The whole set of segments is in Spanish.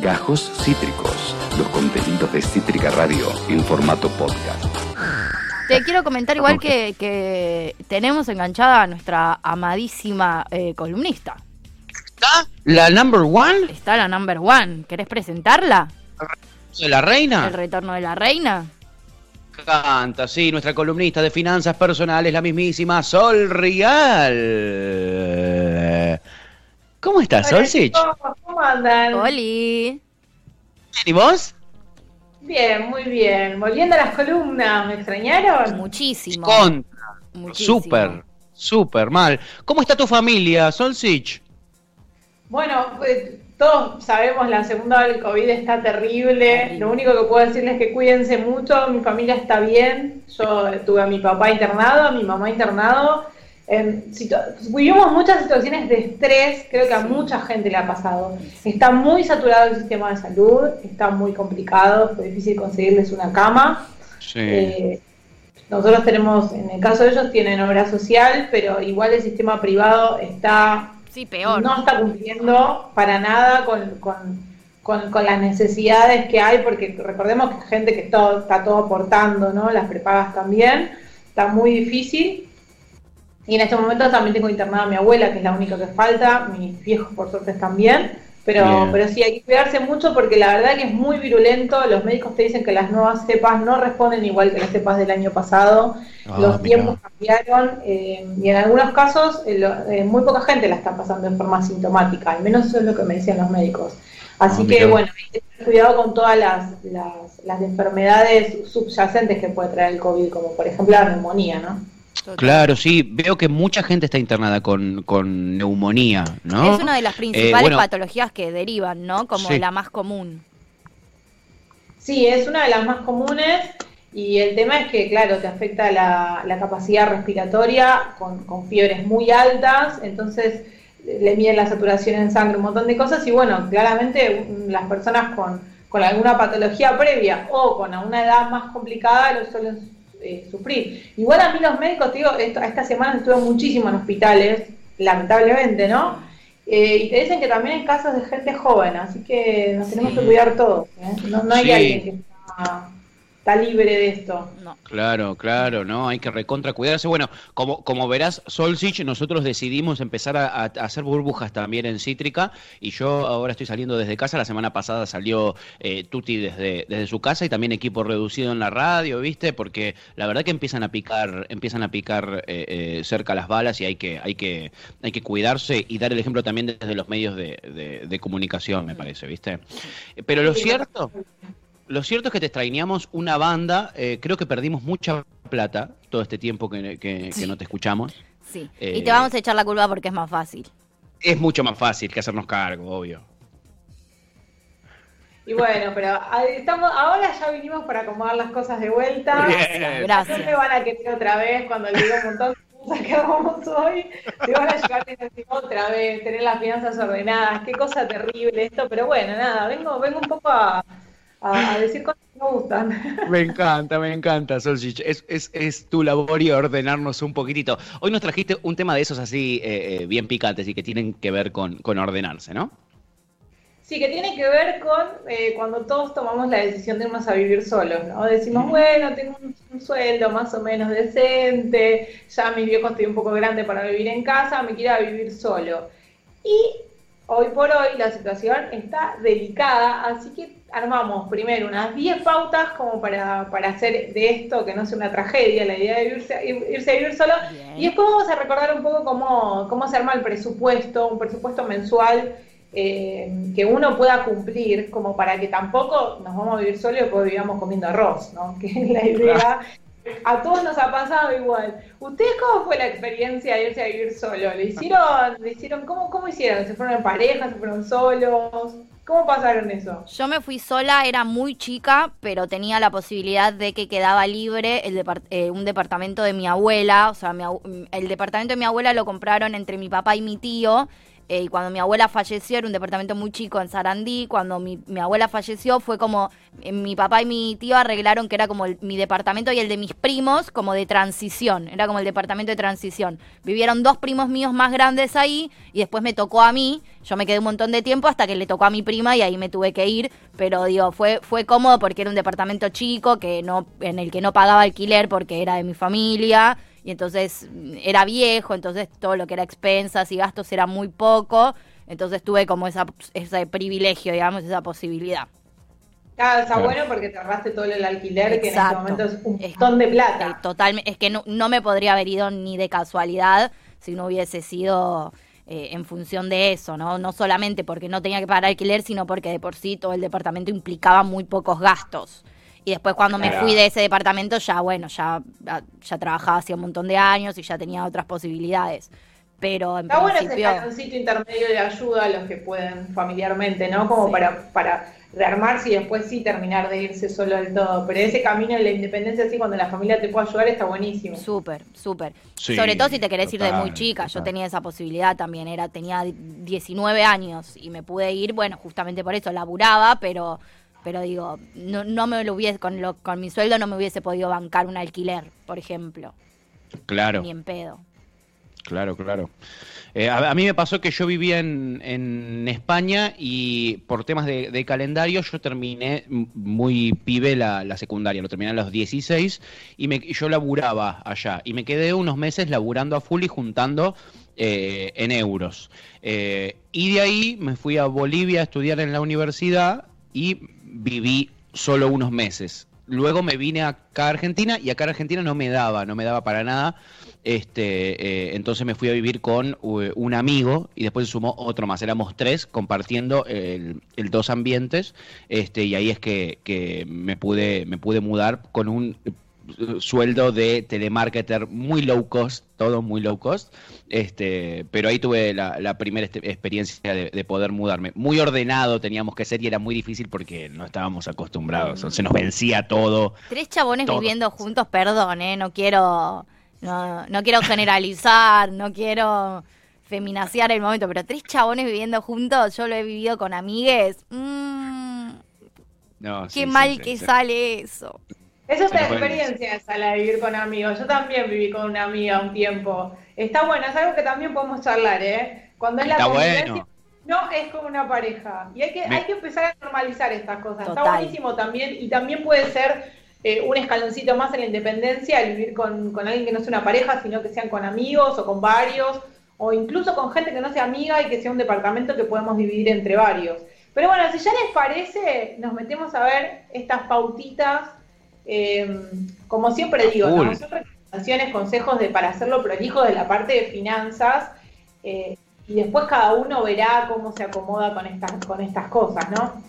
Gajos Cítricos, los contenidos de Cítrica Radio en formato podcast. Te quiero comentar igual que, que tenemos enganchada a nuestra amadísima eh, columnista. ¿Está la number one Está la number one. ¿Querés presentarla? de la reina? El retorno de la reina. Canta, sí, nuestra columnista de finanzas personales, la mismísima Sol Real. ¿Cómo estás, Solsich? ¿Cómo, ¿Cómo andan? Oli. ¿Y vos? Bien, muy bien. Volviendo a las columnas, ¿me extrañaron? Muchísimo. Contra. Muchísimo. Súper, súper mal. ¿Cómo está tu familia, Solsich? Bueno, pues, todos sabemos la segunda del COVID está terrible. Lo único que puedo decirles es que cuídense mucho. Mi familia está bien. Yo tuve a mi papá internado, a mi mamá internado. Vivimos muchas situaciones de estrés, creo que a mucha gente le ha pasado. Está muy saturado el sistema de salud, está muy complicado, fue difícil conseguirles una cama. Sí. Eh, nosotros tenemos, en el caso de ellos, tienen obra social, pero igual el sistema privado está Sí, peor. no está cumpliendo para nada con, con- con- con las necesidades que hay, porque recordemos que gente que todo, está todo aportando, ¿no? Las prepagas también, está muy difícil. Y en este momento también tengo internada a mi abuela, que es la única que falta, mis viejos por suerte también. Pero, Bien. pero sí, hay que cuidarse mucho porque la verdad que es muy virulento. Los médicos te dicen que las nuevas cepas no responden igual que las cepas del año pasado. Ah, Los tiempos cambiaron eh, y en algunos casos eh, lo- eh, muy poca gente la está pasando en forma asintomática, al menos eso es lo que me decían los médicos. Así Ah, que bueno, hay que tener cuidado con todas las, las, las enfermedades subyacentes que puede traer el COVID, como por ejemplo la neumonía, ¿no? Total. Claro, sí, veo que mucha gente está internada con, con neumonía, ¿no? Es una de las principales bueno. patologías que derivan, ¿no? Como Sí. la más común. Sí, es una de las más comunes y el tema es que, claro, te afecta la, la capacidad respiratoria con, con fiebres muy altas, entonces le miden la saturación en sangre, un montón de cosas y bueno, claramente las personas con, con alguna patología previa o con una edad más complicada lo suelen eh, sufrir. Igual a mí los médicos, te digo, esto, esta semana estuve muchísimo en hospitales, lamentablemente, ¿no? Eh, y te dicen que también hay casos de gente joven, así que nos tenemos que cuidar todos. ¿eh? No, no hay Sí. alguien que está, está libre de esto. No. Claro, claro, ¿no? Hay que recontra cuidarse. Bueno, como, como verás, Solsich, nosotros decidimos empezar a, a hacer burbujas también en Cítrica y yo ahora estoy saliendo desde casa. La semana pasada salió eh, Tuti desde, desde su casa y también equipo reducido en la radio, ¿viste? Porque la verdad que empiezan a picar, empiezan a picar eh, eh, cerca las balas y hay que, hay que, hay que cuidarse y dar el ejemplo también desde los medios de, de- de comunicación, me parece, ¿viste? Pero lo cierto, lo cierto es que te extrañamos una banda, eh, creo que perdimos mucha plata todo este tiempo que, que- que no te escuchamos. Sí. Eh, Y te vamos a echar la culpa porque es más fácil. Es mucho más fácil que hacernos cargo, obvio. Y bueno, pero ah, estamos, ahora ya vinimos para acomodar las cosas de vuelta. Bien. No me Gracias. van a querer otra vez cuando le digo un montón de cosas que hagamos hoy. Te van a llegar a decir otra vez, tener las finanzas ordenadas. Qué cosa terrible esto. Pero bueno, nada, vengo, vengo un poco a, a- a decir cosas que me gustan. Me encanta, me encanta, Solsich. Es, es, es tu labor y ordenarnos un poquitito. Hoy nos trajiste un tema de esos así eh, eh, bien picantes y que tienen que ver con, con ordenarse, ¿no? Sí, que tiene que ver con eh, cuando todos tomamos la decisión de irnos a vivir solos, ¿no? Decimos, bueno, tengo un, un sueldo más o menos decente, ya mi viejo estoy un poco grande para vivir en casa, me quiero vivir solo. Y hoy por hoy la situación está delicada, así que armamos primero unas 10 pautas como para, para hacer de esto que no sea una tragedia, la idea de irse, irse a vivir solo. Bien. Y después vamos a recordar un poco cómo, cómo se arma el presupuesto, un presupuesto mensual eh, que uno pueda cumplir, como para que tampoco nos vamos a vivir solos y después vivamos comiendo arroz, ¿no? Que es la idea. A todos nos ha pasado igual. ¿Ustedes cómo fue la experiencia de irse a vivir solo? ¿Le hicieron, le hicieron, cómo, cómo hicieron? ¿Se fueron en pareja? ¿Se fueron solos? ¿Cómo pasaron eso? Yo me fui sola, era muy chica, pero tenía la posibilidad de que quedaba libre el eh, un departamento de mi abuela. O sea, mi el departamento de mi abuela lo compraron entre mi papá y mi tío. Eh, y cuando mi abuela falleció, era un departamento muy chico en Sarandí, cuando mi, mi abuela falleció fue como, eh, mi papá y mi tío arreglaron que era como el- mi departamento y el de mis primos, como de transición, era como el departamento de transición. Vivieron dos primos míos más grandes ahí y después me tocó a mí, yo me quedé un montón de tiempo hasta que le tocó a mi prima y ahí me tuve que ir, pero digo, fue, fue cómodo porque era un departamento chico que no, en el que no pagaba alquiler porque era de mi familia y entonces mm, era viejo, entonces todo lo que era expensas y gastos era muy poco, entonces tuve como esa, ese privilegio, digamos, esa posibilidad. Claro, está Claro. bueno porque te ahorraste todo el alquiler, que en Exacto. este momento es un montón de Eh, plata. totalmente, es que no, no me podría haber ido ni de casualidad si no hubiese sido eh, en función de eso, ¿no? No solamente porque no tenía que pagar alquiler, sino porque de por sí todo el departamento implicaba muy pocos gastos. Y después cuando me fui de ese departamento ya, bueno, ya, ya trabajaba hacía un montón de años y ya tenía otras posibilidades. Pero en Está bueno ese principio... escaloncito intermedio de ayuda a los que pueden familiarmente, ¿no? Como Sí. para, para rearmarse y después sí terminar de irse solo del todo. Pero ese camino de la independencia, así cuando la familia te puede ayudar, está buenísimo. Súper, súper. Sí, Sobre todo si te querés ir de muy total, chica. Yo tenía esa posibilidad también. Era, tenía 19 años y me pude ir, bueno, justamente por eso, laburaba, pero, pero digo, no, no me lo hubiese, con, lo, con mi sueldo no me hubiese podido bancar un alquiler, por ejemplo. Claro. Ni en pedo. Claro, claro. Eh, a, a mí me pasó que yo vivía en, en España y por temas de, de calendario yo terminé muy pibe la, la secundaria, lo terminé a los 16 y, me, yo laburaba allá y me quedé unos meses laburando a full y juntando eh, en euros. Eh, y de ahí me fui a Bolivia a estudiar en la universidad y viví solo unos meses. Luego me vine acá a Argentina y acá a Argentina no me daba, no me daba para nada. Este, eh, entonces me fui a vivir con eh, un amigo y después se sumó otro más. Éramos tres compartiendo el, el dos ambientes. Este, y ahí es que, que me pude, me pude mudar con un sueldo de telemarketer muy low cost, todo muy low cost. Este, pero ahí tuve la, la primera este- experiencia de, de poder mudarme. Muy ordenado teníamos que ser y era muy difícil porque no estábamos acostumbrados. Se nos vencía todo. Tres chabones Todo. viviendo juntos, perdón, ¿eh? No quiero, no, no quiero generalizar, no quiero feminaciar el momento, pero tres chabones viviendo juntos, yo lo he vivido con amigues. Mm, No, qué sí, mal que sí. sale eso. Esa es Se la nos fue. experiencia esa, la de vivir con amigos. Yo también viví con una amiga un tiempo. Está bueno, es algo que también podemos charlar, ¿eh? Cuando es la Está bueno. no es como una pareja. Y hay que, Me- hay que empezar a normalizar estas cosas. Está buenísimo también, y también puede ser eh, un escaloncito más en la independencia, el vivir con, con alguien que no sea una pareja, sino que sean con amigos o con varios, o incluso con gente que no sea amiga y que sea un departamento que podemos dividir entre varios. Pero bueno, si ya les parece, nos metemos a ver estas pautitas. Eh, como siempre digo, son recomendaciones, consejos de, para hacerlo prolijo de la parte de finanzas. eh, y después cada uno verá cómo se acomoda con estas, con estas cosas, ¿no?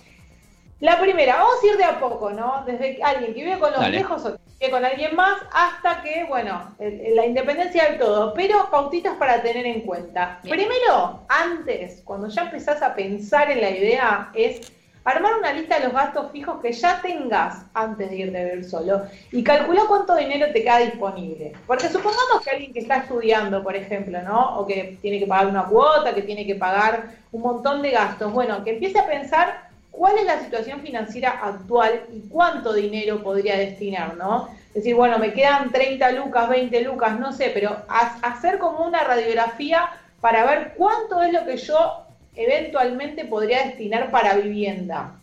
La primera, vamos a ir de a poco, ¿no? Desde alguien que vive con los Dale. viejos o que vive con alguien más hasta que, bueno, la independencia del todo, pero pautitas para tener en cuenta. Bien. Primero, antes, cuando ya empezás a pensar en la idea, es armar una lista de los gastos fijos que ya tengas antes de ir de vivir solo y calcula cuánto dinero te queda disponible. Porque supongamos que alguien que está estudiando, por ejemplo, ¿no? O que tiene que pagar una cuota, que tiene que pagar un montón de gastos, bueno, que empiece a pensar cuál es la situación financiera actual y cuánto dinero podría destinar, ¿no? Es decir, bueno, me quedan 30 lucas, 20 lucas, no sé, pero ha- hacer como una radiografía para ver cuánto es lo que yo eventualmente podría destinar para vivienda.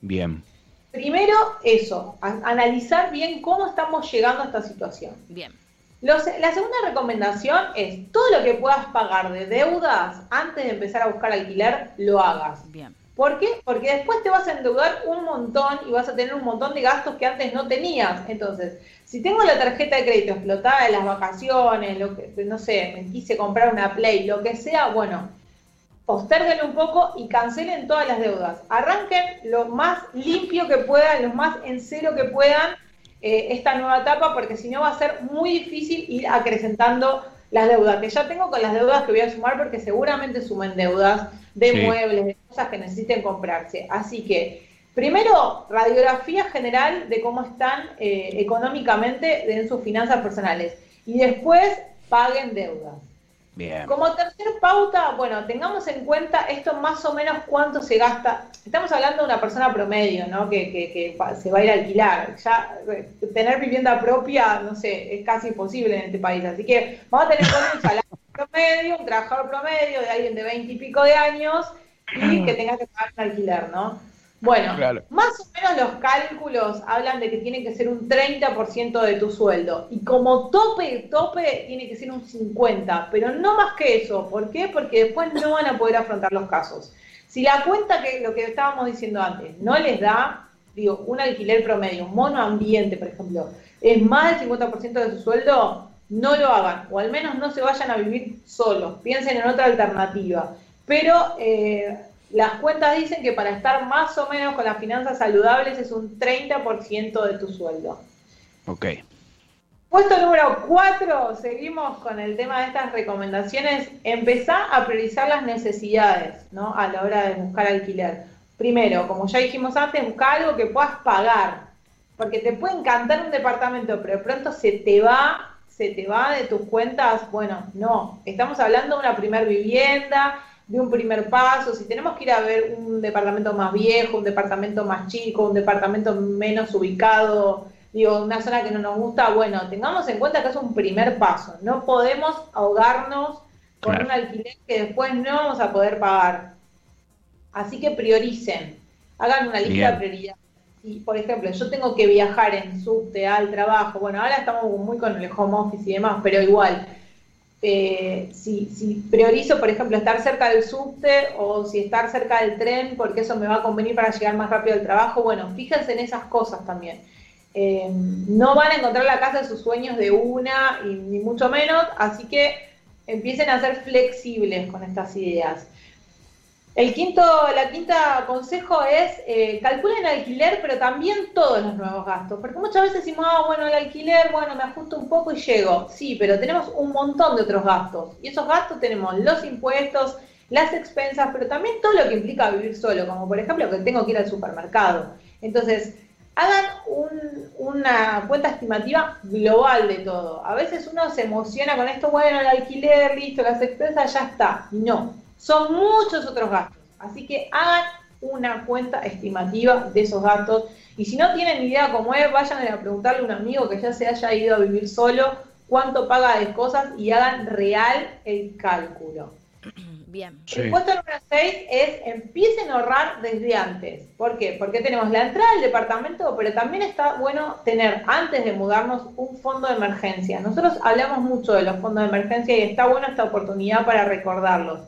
Bien. Primero, eso, analizar bien cómo estamos llegando a esta situación. Bien. Los- la segunda recomendación es todo lo que puedas pagar de deudas antes de empezar a buscar alquiler, lo hagas. Bien. ¿Por qué? Porque después te vas a endeudar un montón y vas a tener un montón de gastos que antes no tenías. Entonces, si tengo la tarjeta de crédito explotada de las vacaciones, lo que, no sé, me quise comprar una Play, lo que sea, bueno, posterguen un poco y cancelen todas las deudas. Arranquen lo más limpio que puedan, lo más en cero que puedan eh, esta nueva etapa, porque si no va a ser muy difícil ir acrecentando las deudas, que ya tengo con las deudas que voy a sumar, porque seguramente sumen deudas de Sí. muebles, de cosas que necesiten comprarse. Así que, primero, radiografía general de cómo están eh, económicamente en sus finanzas personales. Y después, paguen deudas. Como tercer pauta, bueno, tengamos en cuenta esto más o menos cuánto se gasta. Estamos hablando de una persona promedio, ¿no? Que, que, se va a ir a alquilar. Ya eh, tener vivienda propia, no sé, es casi imposible en este país. Así que vamos a tener un salario promedio, un trabajador promedio de alguien de veinte y pico de años y que tenga que pagar un alquiler, ¿no? Bueno, más o menos los cálculos hablan de que tiene que ser un 30% de tu sueldo. Y como tope, tope, tiene que ser un 50%, pero no más que eso. ¿Por qué? Porque después no van a poder afrontar los casos. Si la cuenta que lo que estábamos diciendo antes no les da, digo, un alquiler promedio, un mono ambiente, por ejemplo, es más del 50% de su sueldo, no lo hagan. O al menos no se vayan a vivir solos. Piensen en otra alternativa. Pero eh, las cuentas dicen que para estar más o menos con las finanzas saludables es un 30% de tu sueldo. Ok. Puesto número 4, seguimos con el tema de estas recomendaciones. Empezá a priorizar las necesidades ¿no? a la hora de buscar alquiler. Primero, como ya dijimos antes, busca algo que puedas pagar. Porque te puede encantar un departamento, pero de pronto se te va, se te va de tus cuentas. Bueno, no. Estamos hablando de una primer vivienda, de un primer paso, si tenemos que ir a ver un departamento más viejo, un departamento más chico, un departamento menos ubicado, digo, una zona que no nos gusta, bueno, tengamos en cuenta que es un primer paso. No podemos ahogarnos con un alquiler que después no vamos a poder pagar. Así que prioricen, hagan una lista de prioridades. Y, por ejemplo, yo tengo que viajar en subte al trabajo, bueno, ahora estamos muy con el home office y demás, pero igual, eh, si, priorizo, por ejemplo, estar cerca del subte o si estar cerca del tren, porque eso me va a convenir para llegar más rápido al trabajo, bueno, fíjense en esas cosas también. Eh, no van a encontrar la casa de sus sueños de una, y ni mucho menos, así que empiecen a ser flexibles con estas ideas. El quinto, la quinta consejo es eh, calculen alquiler, pero también todos los nuevos gastos. Porque muchas veces decimos, ah, bueno, el alquiler, bueno, me ajusto un poco y llego. Sí, pero tenemos un montón de otros gastos. Y esos gastos tenemos los impuestos, las expensas, pero también todo lo que implica vivir solo, como por ejemplo que tengo que ir al supermercado. Entonces, hagan una cuenta estimativa global de todo. A veces uno se emociona con esto, bueno, el alquiler, listo, las expensas, ya está. No, son muchos otros gastos. Así que hagan una cuenta estimativa de esos gastos. Y si no tienen idea cómo es, vayan a preguntarle a un amigo que ya se haya ido a vivir solo cuánto paga de cosas y hagan real el cálculo. Bien. El puesto número 6 es empiecen a ahorrar desde antes. ¿Por qué? Porque tenemos la entrada del departamento, pero también está bueno tener antes de mudarnos un fondo de emergencia. Nosotros hablamos mucho de los fondos de emergencia y está buena esta oportunidad para recordarlos.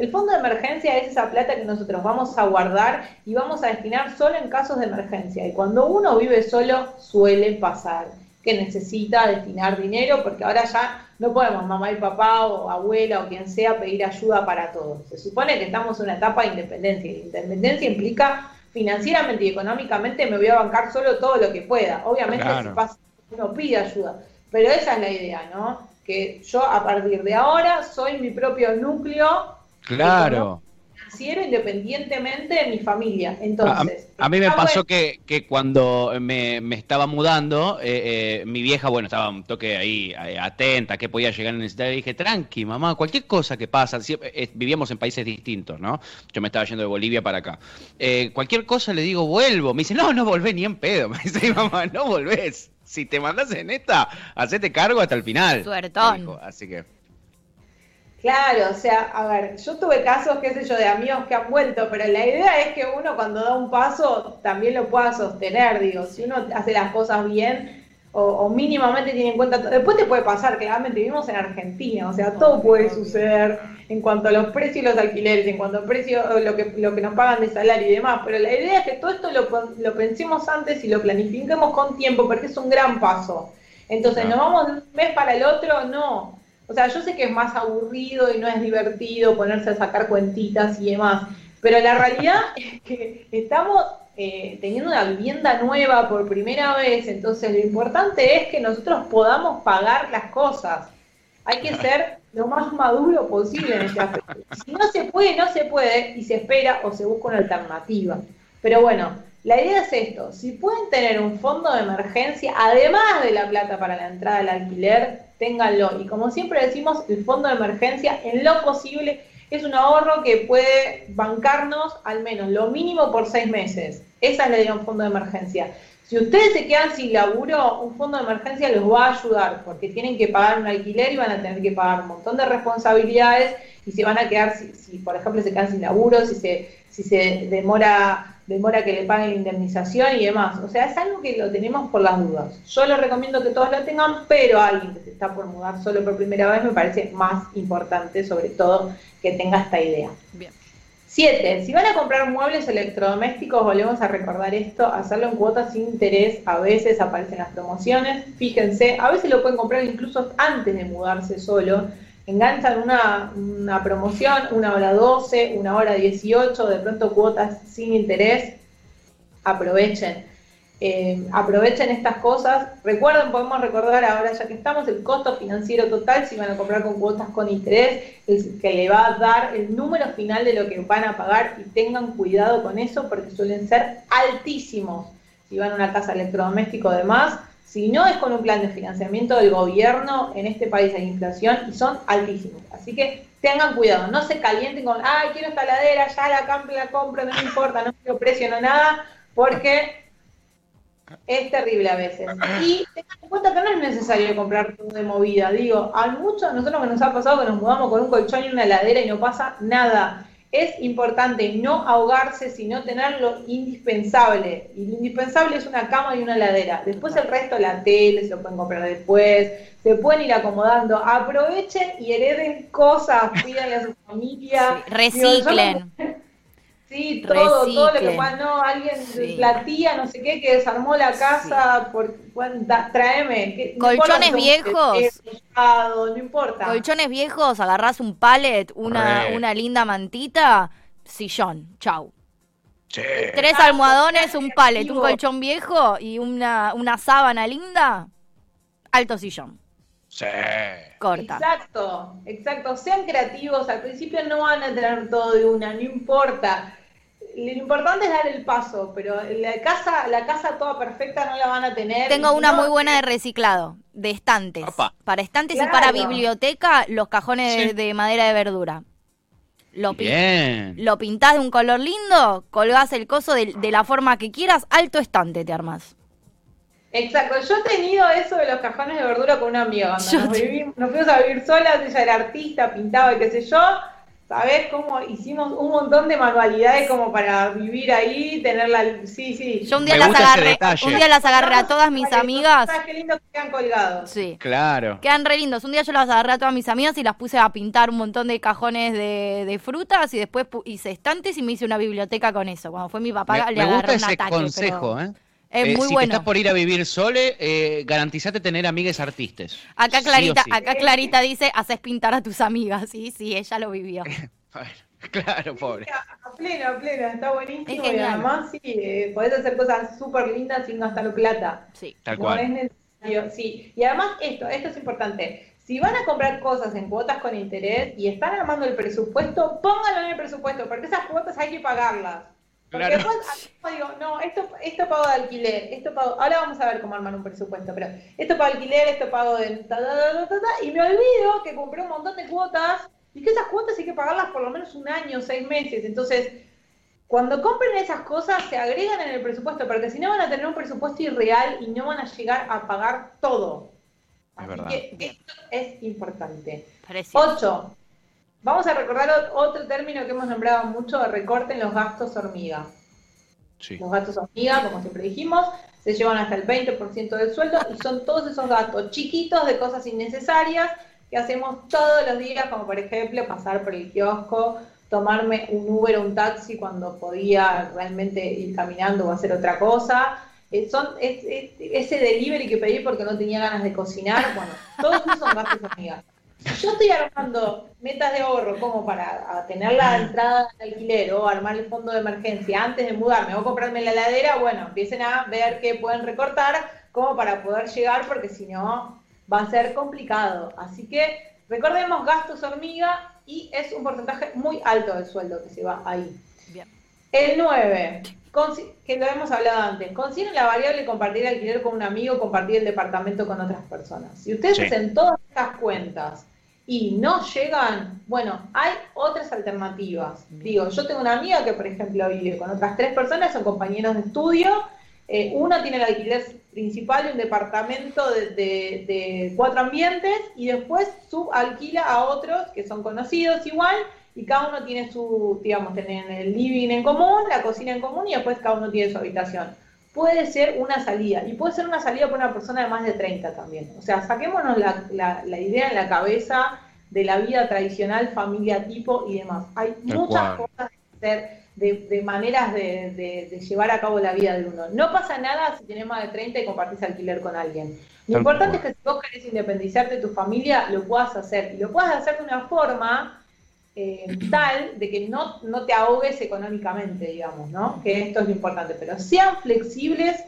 El fondo de emergencia es esa plata que nosotros vamos a guardar y vamos a destinar solo en casos de emergencia. Y cuando uno vive solo, suele pasar que necesita destinar dinero porque ahora ya no podemos mamá y papá o abuela o quien sea pedir ayuda para todo. Se supone que estamos en una etapa de independencia y independencia implica financieramente y económicamente me voy a bancar solo todo lo que pueda. Obviamente si pasa, uno pide ayuda, pero esa es la idea, ¿no? Que yo a partir de ahora soy mi propio núcleo Claro. Financiero independientemente de mi familia. Entonces. A, mí me pasó que, cuando me, estaba mudando, eh, eh, mi vieja, bueno, estaba un toque ahí eh, atenta, que podía llegar a necesitar. Y dije, tranqui, mamá, cualquier cosa que pasa. vivíamos en países distintos, ¿no? Yo me estaba yendo de Bolivia para acá. cualquier cosa le digo, vuelvo. Me dice, no, no volvés ni en pedo. Me dice, mamá, no volvés. Si te mandas en esta, hacete cargo hasta el final. Suertón. Así que. Claro, o sea, a ver, yo tuve casos, qué sé yo, de amigos que han vuelto, pero la idea es que uno cuando da un paso también lo pueda sostener, digo, si uno hace las cosas bien o, mínimamente tiene en cuenta, después te puede pasar, claramente vivimos en Argentina, o sea, todo puede suceder en cuanto a los precios y los alquileres, en cuanto a precios, lo que, lo que nos pagan de salario y demás, pero la idea es que todo esto lo, lo pensemos antes y lo planifiquemos con tiempo, porque es un gran paso. Entonces, ¿nos vamos de un mes para el otro? No o sea, yo sé que es más aburrido y no es divertido ponerse a sacar cuentitas y demás, pero la realidad es que estamos eh, teniendo una vivienda nueva por primera vez, entonces lo importante es que nosotros podamos pagar las cosas. Hay que ser lo más maduro posible en este aspecto. Si no se puede, no se puede y se espera o se busca una alternativa. Pero bueno, la idea es esto, si pueden tener un fondo de emergencia, además de la plata para la entrada al alquiler, ténganlo. Y como siempre decimos, el fondo de emergencia en lo posible es un ahorro que puede bancarnos al menos lo mínimo por seis meses. Esa es la idea de un fondo de emergencia. Si ustedes se quedan sin laburo, un fondo de emergencia les va a ayudar porque tienen que pagar un alquiler y van a tener que pagar un montón de responsabilidades y se van a quedar, si, por ejemplo se quedan sin laburo, si se, si se demora, demora que le paguen la indemnización y demás. O sea, es algo que lo tenemos por las dudas. Yo les recomiendo que todos lo tengan, pero alguien que se está por mudar solo por primera vez me parece más importante, sobre todo, que tenga esta idea. Bien. Siete, si van a comprar muebles electrodomésticos, volvemos a recordar esto, hacerlo en cuotas sin interés, a veces aparecen las promociones, fíjense, a veces lo pueden comprar incluso antes de mudarse solo, enganchan una, promoción, una hora 12, una hora 18, de pronto cuotas sin interés, aprovechen. Eh, aprovechen estas cosas. Recuerden, podemos recordar ahora ya que estamos, el costo financiero total, si van a comprar con cuotas con interés, que le va a dar el número final de lo que van a pagar y tengan cuidado con eso porque suelen ser altísimos. Si van a una casa electrodoméstico además, si no es con un plan de financiamiento del gobierno, en este país hay inflación y son altísimos. Así que tengan cuidado, no se calienten con, ay, quiero esta ladera, ya la, compro, la compro, no me importa, no quiero precio, no nada, porque es terrible a veces. Y tengan en cuenta que no es necesario comprar todo de movida. Digo, a muchos nosotros que nos ha pasado que nos mudamos con un colchón y una heladera y no pasa nada. Es importante no ahogarse, sino tener lo indispensable. Y lo indispensable es una cama y una heladera. Después el resto, la tele, se lo pueden comprar después, se pueden ir acomodando. Aprovechen y hereden cosas, pídanle a su familia. reciclen. Sí, todo, todo lo que pueda, no, alguien, la tía, no sé qué, que desarmó la casa, por, bueno, tráeme. Colchones viejos. no importa. Colchones viejos, agarrás un pallet, una, una linda mantita, sillón, chau. Tres almohadones, un pallet, un colchón viejo y una, una sábana linda, alto sillón. Sí. Corta. Exacto, exacto. Sean creativos. Al principio no van a tener todo de una, no importa lo importante es dar el paso, pero la casa, la casa toda perfecta no la van a tener. Tengo una muy buena de reciclado, de estantes. Para estantes y para biblioteca, los cajones de, madera de verdura. Lo, Bien. lo pintás de un color lindo, colgás el coso de, la forma que quieras, alto estante te armas. Exacto, yo he tenido eso de los cajones de verdura con una amiga. Nos, nos, fuimos a vivir solas, ella era artista, pintaba y qué sé yo ¿Sabes cómo hicimos un montón de manualidades como para vivir ahí, tenerla, sí, sí. Yo un día las agarré, un día las agarré a todas mis amigas. ¿Sabes qué lindo que quedan colgados? Sí. Claro. Quedan re lindos. Un día yo las agarré a todas mis amigas y las puse a pintar un montón de cajones de, frutas y después hice estantes y me hice una biblioteca con eso. Cuando fue mi papá le agarré un ataque. consejo, ¿eh? Es eh, muy si bueno. estás por ir a vivir sole, eh, garantizate tener amigas artistas. Acá Clarita, acá Clarita dice, haces pintar a tus amigas. Sí, sí, ella lo vivió. Claro, pobre. A pleno, a pleno, está buenísimo. y además, sí, eh, podés hacer cosas súper lindas sin gastar plata. Sí, tal cual. Es necesario, sí. Y además, esto, esto es importante. Si van a comprar cosas en cuotas con interés y están armando el presupuesto, pónganlo en el presupuesto, porque esas cuotas hay que pagarlas. Porque después digo, no, esto, esto pago de alquiler, esto pago, ahora vamos a ver cómo armar un presupuesto, pero esto pago de alquiler, esto pago de y me olvido que compré un montón de cuotas y que esas cuotas hay que pagarlas por lo menos un año, seis meses. Entonces, cuando compren esas cosas, se agregan en el presupuesto, porque si no van a tener un presupuesto irreal y no van a llegar a pagar todo. Así que esto es importante. Ocho. Vamos a recordar otro término que hemos nombrado mucho, recorten los gastos hormiga. Los gastos hormiga, como siempre dijimos, se llevan hasta el 20% del sueldo y son todos esos gastos chiquitos de cosas innecesarias que hacemos todos los días, como por ejemplo pasar por el kiosco, tomarme un Uber o un taxi cuando podía realmente ir caminando o hacer otra cosa. Eh, son ese delivery que pedí porque no tenía ganas de cocinar, bueno, todos esos son gastos amigas. Si yo estoy armando metas de ahorro como para tener la entrada de alquiler o armar el fondo de emergencia antes de mudarme o comprarme la heladera, bueno, empiecen a ver qué pueden recortar como para poder llegar, porque si no, va a ser complicado. Así que recordemos gastos hormiga y es un porcentaje muy alto del sueldo que se va ahí. Bien. El 9. que lo hemos hablado antes, consideren la variable compartir alquiler con un amigo, compartir el departamento con otras personas. Si ustedes hacen todas estas cuentas y no llegan, bueno, hay otras alternativas. Digo, yo tengo una amiga que, por ejemplo, vive con otras tres personas, son compañeros de estudio. Eh, una tiene el alquiler principal de un departamento de, cuatro ambientes y después subalquila a otros que son conocidos igual y cada uno tiene su, digamos, tienen el living en común, la cocina en común y después cada uno tiene su habitación. Puede ser una salida y puede ser una salida para una persona de más de 30 también. O sea, saquémonos la, la, idea en la cabeza de la vida tradicional, familia tipo y demás. Hay muchas cosas que hacer de, maneras de, llevar a cabo la vida de uno. No pasa nada si tienes más de 30 y compartís alquiler con alguien. Lo importante es que si vos querés independizarte de tu familia, lo puedas hacer. Y lo puedas hacer de una forma eh, tal de que no, no te ahogues económicamente, digamos, ¿no? Que esto es lo importante. Pero sean flexibles,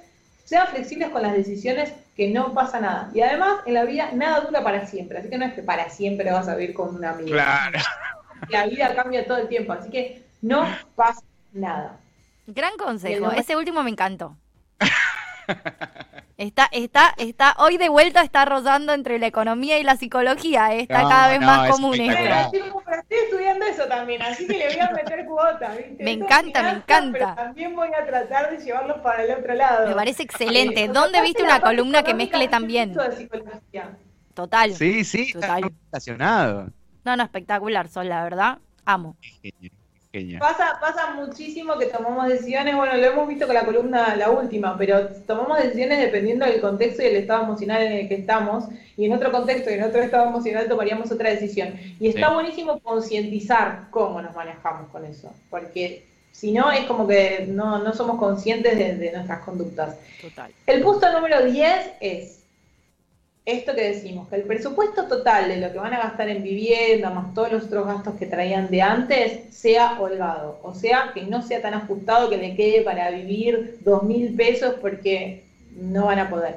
sean flexibles con las decisiones que no pasa nada. Y además, en la vida nada dura para siempre. Así que no es que para siempre vas a vivir con una amiga. Claro. La vida cambia todo el tiempo. Así que no pasa nada. Gran consejo. Ese último me encantó. Está, está, está, hoy de vuelta está rozando entre la economía y la psicología, ¿eh? está cada vez más común esto. Estoy estudiando eso también, así que le voy a meter cuota. Me encanta, me encanta. también voy a tratar de llevarlos para el otro lado. Me parece excelente. ¿Dónde viste una columna que mezcle tan bien? Total. Sí, sí, total. Estacionado. No, no, espectacular, Sol, la verdad. Amo. Pasa, pasa muchísimo que tomamos decisiones, bueno, lo hemos visto con la columna, la última, pero tomamos decisiones dependiendo del contexto y el estado emocional en el que estamos, y en otro contexto y en otro estado emocional tomaríamos otra decisión. Y está buenísimo concientizar cómo nos manejamos con eso, porque si no es como que no, no somos conscientes de, de nuestras conductas. Total. El punto número 10 es esto que decimos, que el presupuesto total de lo que van a gastar en vivienda, más todos los otros gastos que traían de antes, sea holgado. O sea, que no sea tan ajustado que le quede para vivir dos mil pesos porque no van a poder.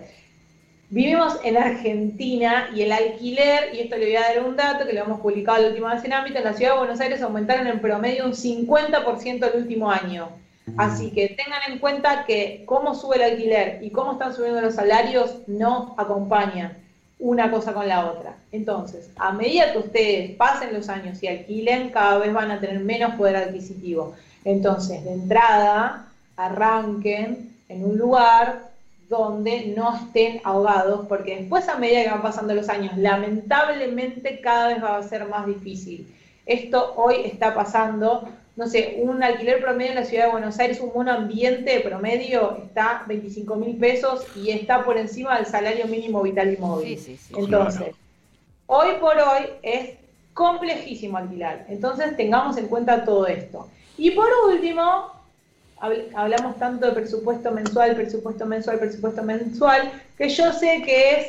Vivimos en Argentina y el alquiler, y esto le voy a dar un dato que lo hemos publicado la última vez en ámbito, en la ciudad de Buenos Aires aumentaron en promedio un 50% el último año. Así que tengan en cuenta que cómo sube el alquiler y cómo están subiendo los salarios no acompañan una cosa con la otra. Entonces, a medida que ustedes pasen los años y alquilen, cada vez van a tener menos poder adquisitivo. Entonces, de entrada, arranquen en un lugar donde no estén ahogados, porque después a medida que van pasando los años, lamentablemente cada vez va a ser más difícil. Esto hoy está pasando no sé, un alquiler promedio en la ciudad de Buenos Aires, un buen ambiente promedio está 25 mil pesos y está por encima del salario mínimo vital y móvil. Entonces, hoy por hoy es complejísimo alquilar. Entonces, tengamos en cuenta todo esto. Y por último, hablamos tanto de presupuesto mensual, presupuesto mensual, presupuesto mensual, que yo sé que es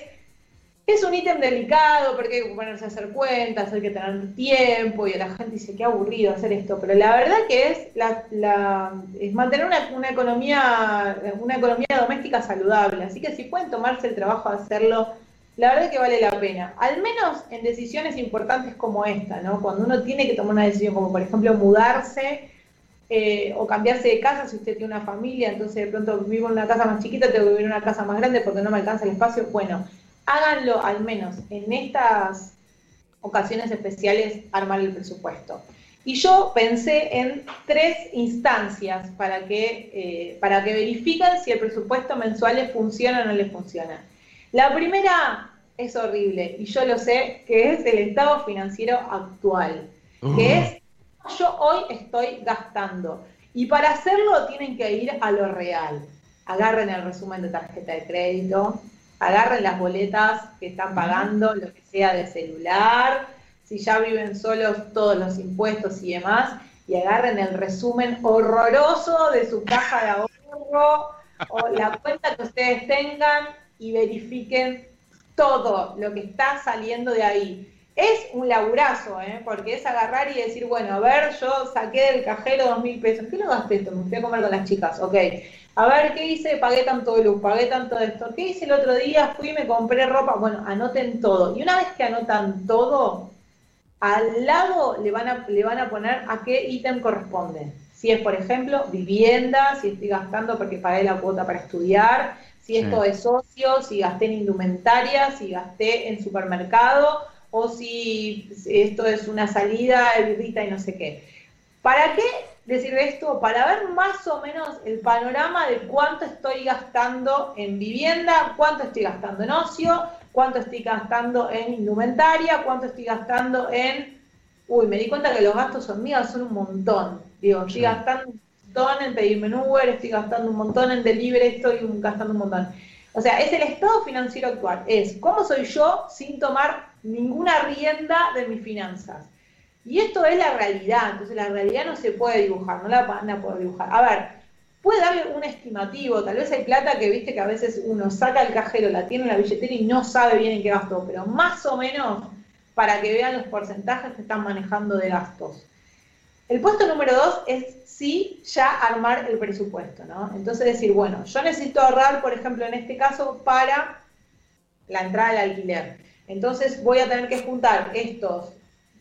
es un ítem delicado porque hay que ponerse a hacer cuentas, hay que tener tiempo y la gente dice qué aburrido hacer esto, pero la verdad que es, la, es mantener una, economía, una economía doméstica saludable, así que si pueden tomarse el trabajo de hacerlo, la verdad que vale la pena, al menos en decisiones importantes como esta, ¿no? cuando uno tiene que tomar una decisión como por ejemplo mudarse eh, o cambiarse de casa si usted tiene una familia, entonces de pronto vivo en una casa más chiquita, tengo que vivir en una casa más grande porque no me alcanza el espacio, bueno háganlo al menos en estas ocasiones especiales, armar el presupuesto. Y yo pensé en tres instancias para que, eh, para que verifiquen si el presupuesto mensual les funciona o no les funciona. La primera es horrible y yo lo sé, que es el estado financiero actual, que uh. es yo hoy estoy gastando. Y para hacerlo tienen que ir a lo real. Agarren el resumen de tarjeta de crédito, agarren las boletas que están pagando, lo que sea de celular, si ya viven solos, todos los impuestos y demás, y agarren el resumen horroroso de su caja de ahorro o la cuenta que ustedes tengan y verifiquen todo lo que está saliendo de ahí. Es un laburazo, ¿eh? porque es agarrar y decir, bueno, a ver, yo saqué del cajero dos mil pesos. ¿Qué lo gasté esto? Me fui a comer con las chicas. Ok, a ver, ¿qué hice? Pagué tanto de luz, pagué tanto de esto. ¿Qué hice el otro día? Fui y me compré ropa. Bueno, anoten todo. Y una vez que anotan todo, al lado le van a, le van a poner a qué ítem corresponde. Si es, por ejemplo, vivienda, si estoy gastando porque pagué la cuota para estudiar, si esto es socio, si gasté en indumentaria, si gasté en supermercado o si esto es una salida, birrita y no sé qué. ¿Para qué decir esto? Para ver más o menos el panorama de cuánto estoy gastando en vivienda, cuánto estoy gastando en ocio, cuánto estoy gastando en indumentaria, cuánto estoy gastando en... Uy, me di cuenta que los gastos hormigas son un montón. Digo, estoy gastando un montón en pedirme en Uber, estoy gastando un montón en delivery, estoy gastando un montón. O sea, es el estado financiero actual. Es cómo soy yo sin tomar ninguna rienda de mis finanzas. Y esto es la realidad, entonces la realidad no se puede dibujar, no la van a poder dibujar. A ver, puede darle un estimativo, tal vez hay plata que viste que a veces uno saca el cajero, la tiene en la billetera y no sabe bien en qué gastó, pero más o menos para que vean los porcentajes que están manejando de gastos. El puesto número dos es sí ya armar el presupuesto, ¿no? Entonces decir, bueno, yo necesito ahorrar, por ejemplo, en este caso, para la entrada al alquiler. Entonces voy a tener que juntar estos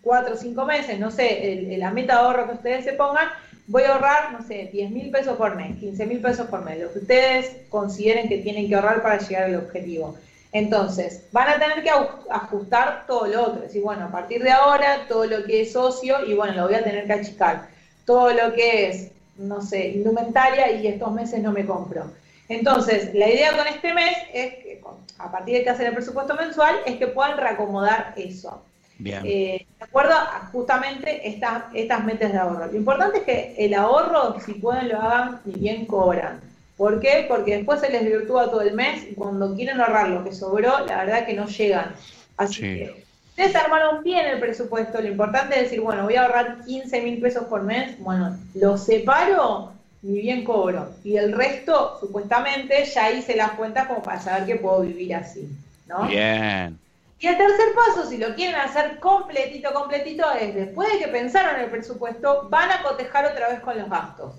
cuatro o cinco meses, no sé, la meta de ahorro que ustedes se pongan, voy a ahorrar, no sé, 10 mil pesos por mes, 15 mil pesos por mes, lo que ustedes consideren que tienen que ahorrar para llegar al objetivo. Entonces, van a tener que ajustar todo lo otro. Es decir, bueno, a partir de ahora, todo lo que es socio, y bueno, lo voy a tener que achicar. Todo lo que es, no sé, indumentaria, y estos meses no me compro. Entonces, la idea con este mes es que, a partir de que hacen el presupuesto mensual, es que puedan reacomodar eso. Bien. Eh, de acuerdo a justamente estas, estas metas de ahorro. Lo importante es que el ahorro, si pueden, lo hagan y bien cobran. ¿Por qué? Porque después se les virtúa todo el mes y cuando quieren ahorrar lo que sobró, la verdad que no llegan. Así que ustedes armaron bien el presupuesto. Lo importante es decir, bueno, voy a ahorrar 15 mil pesos por mes. Bueno, lo separo y bien cobro. Y el resto, supuestamente, ya hice las cuentas como para saber que puedo vivir así. ¿no? Bien. Y el tercer paso, si lo quieren hacer completito, completito, es después de que pensaron el presupuesto, van a cotejar otra vez con los gastos,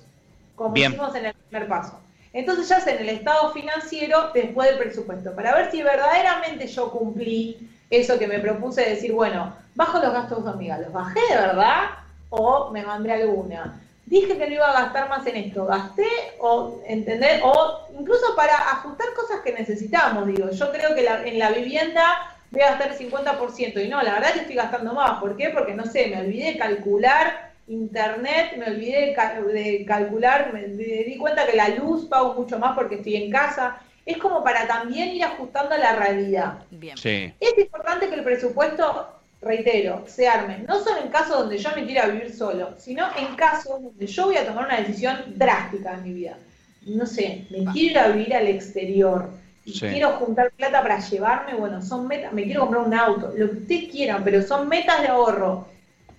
como hicimos en el primer paso. Entonces ya hacen el estado financiero después del presupuesto, para ver si verdaderamente yo cumplí eso que me propuse de decir, bueno, bajo los gastos de amiga, ¿los bajé de verdad o me mandé alguna? Dije que no iba a gastar más en esto, gasté o entender, o incluso para ajustar cosas que necesitamos, digo, yo creo que en la vivienda voy a gastar el 50%. Y no, la verdad que estoy gastando más. ¿Por qué? Porque, no sé, me olvidé de calcular internet, me olvidé de, calcular, me, di cuenta que la luz pago mucho más porque estoy en casa. Es como para también ir ajustando a la realidad. Bien. Sí. Es importante que el presupuesto, reitero, se arme, no solo en casos donde yo me quiera vivir solo, sino en casos donde yo voy a tomar una decisión drástica en mi vida. No sé, me quiero ir a vivir al exterior quiero juntar plata para llevarme, bueno, son metas, me quiero comprar un auto, lo que ustedes quieran, pero son metas de ahorro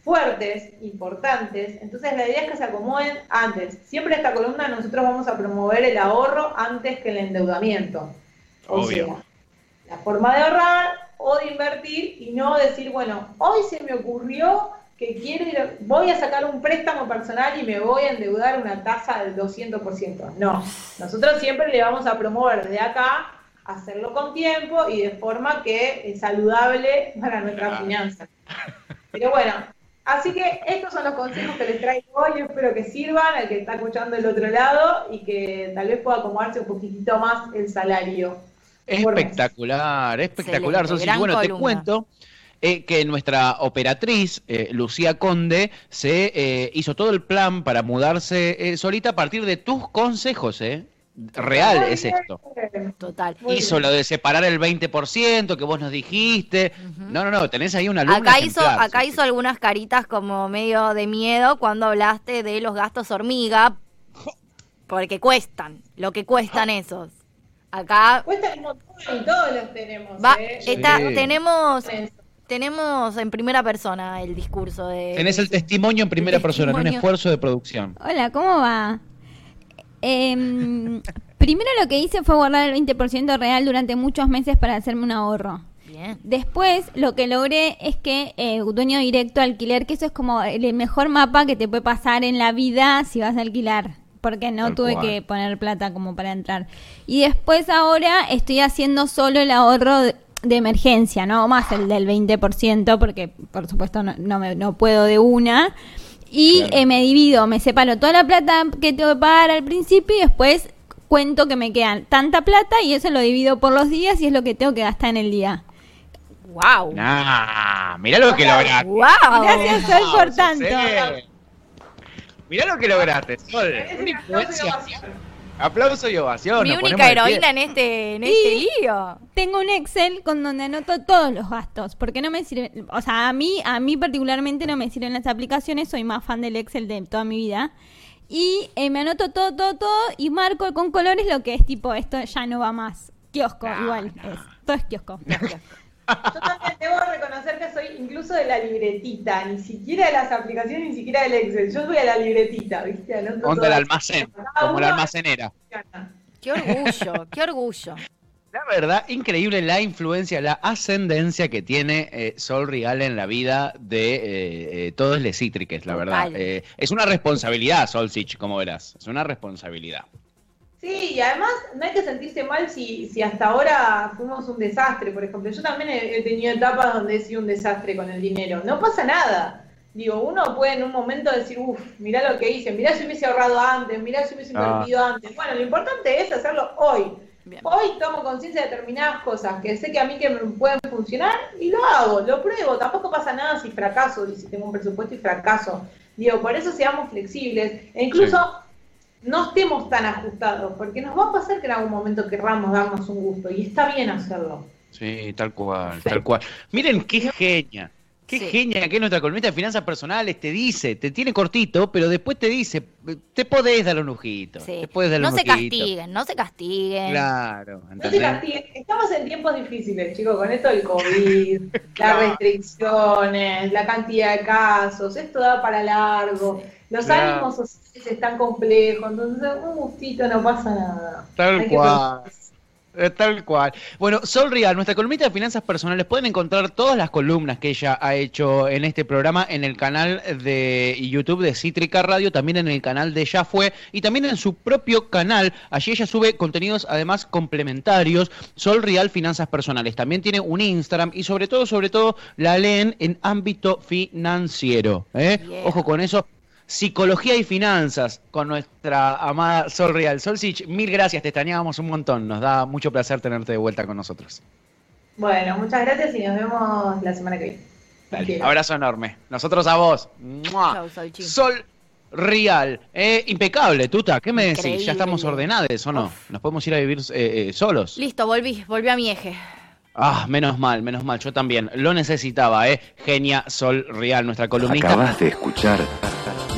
fuertes, importantes, entonces la idea es que se acomoden antes. Siempre esta columna nosotros vamos a promover el ahorro antes que el endeudamiento. O sea, la forma de ahorrar o de invertir y no decir, bueno, hoy se me ocurrió que quiero ir, voy a sacar un préstamo personal y me voy a endeudar una tasa del 200%. No, nosotros siempre le vamos a promover desde acá hacerlo con tiempo y de forma que es saludable para nuestras finanzas. Pero bueno, así que estos son los consejos que les traigo hoy, espero que sirvan al que está escuchando del otro lado y que tal vez pueda acomodarse un poquitito más el salario. Espectacular, espectacular. bueno, te cuento eh, que nuestra operatriz, eh, Lucía Conde, se eh, hizo todo el plan para mudarse solita a partir de tus consejos, ¿eh? Real es esto. Total. Hizo lo de separar el 20% que vos nos dijiste. No, no, no, tenés ahí una luna Acá hizo, acá hizo algunas caritas como medio de miedo cuando hablaste de los gastos hormiga, porque cuestan, lo que cuestan esos. Acá... Cuestan y todos los tenemos. ¿eh? Tenemos... Tenemos en primera persona el discurso de... Tenés el testimonio en primera persona, en un esfuerzo de producción. Hola, ¿cómo va? Eh, primero lo que hice fue guardar el 20% real durante muchos meses para hacerme un ahorro. Bien. Después lo que logré es que eh, dueño directo alquiler, que eso es como el mejor mapa que te puede pasar en la vida si vas a alquilar, porque no tuve que poner plata como para entrar. Y después ahora estoy haciendo solo el ahorro de, emergencia, no más el del 20%, porque por supuesto no, no, me, no puedo de una. Y eh, me divido, me separo toda la plata que tengo que pagar al principio y después cuento que me quedan tanta plata y eso lo divido por los días y es lo que tengo que gastar en el día. ¡Wow! Nah, mirá lo que lograste. ¡Wow! Gracias, Sol, por tanto. Mirá lo que lograste, Sol. Una influencia. Aplauso y ovación. Mi única heroína en este, en este lío. Tengo un Excel con donde anoto todos los gastos, porque no me sirve, o sea, a mí, a mí particularmente no me sirven las aplicaciones, soy más fan del Excel de toda mi vida. Y eh, me anoto todo, todo, todo y marco con colores lo que es tipo, esto ya no va más. Kiosco, igual, es, todo es kiosco. Yo también debo reconocer que soy incluso de la libretita, ni siquiera de las aplicaciones, ni siquiera del Excel. Yo voy a la libretita, ¿viste? Anoto Onda el almacén, como la almacenera. Qué orgullo, qué orgullo. La verdad, increíble la influencia, la ascendencia que tiene eh, Sol Real en la vida de eh, eh, todos los cítriques, la verdad. Eh, es una responsabilidad, Sol Sich, como verás. Es una responsabilidad. Sí, y además no hay que sentirse mal si, si hasta ahora fuimos un desastre, por ejemplo. Yo también he, he tenido etapas donde he sido un desastre con el dinero. No pasa nada. Digo, uno puede en un momento decir, uff, mirá lo que hice, mirá si hubiese ahorrado antes, mirá si hubiese Ah. invertido antes. Bueno, lo importante es hacerlo hoy. Bien. Hoy tomo conciencia de determinadas cosas que sé que a mí que me pueden funcionar y lo hago, lo pruebo. Tampoco pasa nada si fracaso y si tengo un presupuesto y fracaso. Digo, por eso seamos flexibles e incluso no estemos tan ajustados, porque nos va a pasar que en algún momento querramos darnos un gusto y está bien hacerlo. Sí, tal cual, tal cual. Miren qué genia. Qué Sí. genia que es nuestra columnista de finanzas personales. Te dice, te tiene cortito, pero después te dice, te podés dar un lujito. Sí. Te podés dar No un se castiguen, no se castiguen. Claro, No se castiguen. Estamos en tiempos difíciles, chicos, con esto del COVID, las restricciones, la cantidad de casos, esto da para largo, los Claro. ánimos sociales están complejos, entonces un gustito no pasa nada. Tal Hay cual. Eh, Tal cual. Bueno, Sol Real, nuestra columnista de finanzas personales, pueden encontrar todas las columnas que ella ha hecho en este programa en el canal de YouTube de Cítrica Radio, también en el canal de Ya Fue y también en su propio canal. Allí ella sube contenidos además complementarios. Sol Real Finanzas Personales. También tiene un Instagram y sobre todo, sobre todo, la leen en ámbito financiero. ¿eh? Yeah. Ojo con eso. Psicología y finanzas con nuestra amada Sol Real. Sol Sich, mil gracias, te extrañábamos un montón. Nos da mucho placer tenerte de vuelta con nosotros. Bueno, muchas gracias y nos vemos la semana que viene. Dale, abrazo enorme. Nosotros a vos. ¡Mua! Chau. Sol Real. Eh, impecable, Tuta. ¿Qué me decís? Increíble. ¿Ya estamos ordenades o no? Uf. ¿Nos podemos ir a vivir eh, eh, solos? Listo, volví, volví a mi eje. Ah, menos mal, menos mal. Yo también. Lo necesitaba, ¿eh? Genia Sol Real, nuestra columnista. Acabas de escuchar